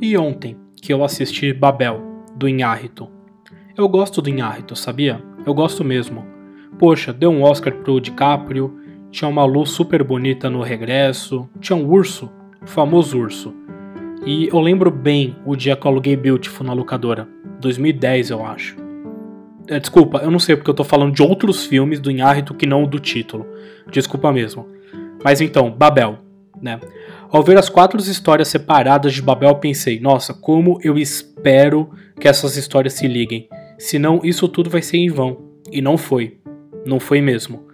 E ontem, que eu assisti Babel, do Inhárrito. Eu gosto do Inhárrito, sabia? Eu gosto mesmo. Poxa, deu um Oscar pro DiCaprio, tinha uma luz super bonita no regresso, tinha um urso, o famoso urso. E eu lembro bem o dia que eu aluguei Beautiful na locadora, 2010 eu acho. É, desculpa, eu não sei porque eu tô falando de outros filmes do Inhárrito que não do título. Desculpa mesmo. Mas então, Babel, né? Ao ver as quatro histórias separadas de Babel, pensei: nossa, como eu espero que essas histórias se liguem. Senão isso tudo vai ser em vão. E não foi. Não foi mesmo.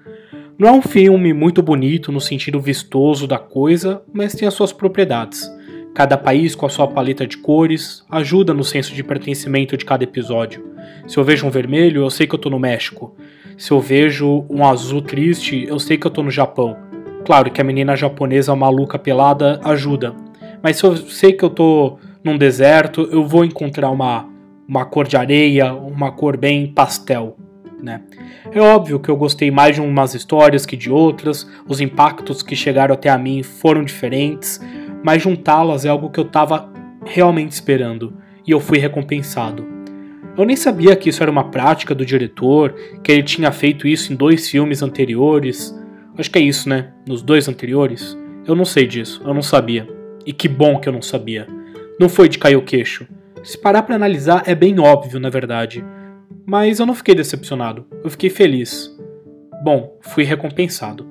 Não é um filme muito bonito no sentido vistoso da coisa, mas tem as suas propriedades. Cada país com a sua paleta de cores ajuda no senso de pertencimento de cada episódio. Se eu vejo um vermelho, eu sei que eu tô no México. Se eu vejo um azul triste, eu sei que eu tô no Japão. Claro que a menina japonesa maluca pelada ajuda. Mas se eu sei que eu tô num deserto, eu vou encontrar uma, uma cor de areia, uma cor bem pastel. Né? É óbvio que eu gostei mais de umas histórias que de outras, os impactos que chegaram até a mim foram diferentes, mas juntá-las é algo que eu estava realmente esperando e eu fui recompensado. Eu nem sabia que isso era uma prática do diretor, que ele tinha feito isso em dois filmes anteriores. Acho que é isso, né? Nos dois anteriores. Eu não sei disso, eu não sabia. E que bom que eu não sabia. Não foi de cair o queixo. Se parar para analisar, é bem óbvio, na verdade. Mas eu não fiquei decepcionado, eu fiquei feliz. Bom, fui recompensado.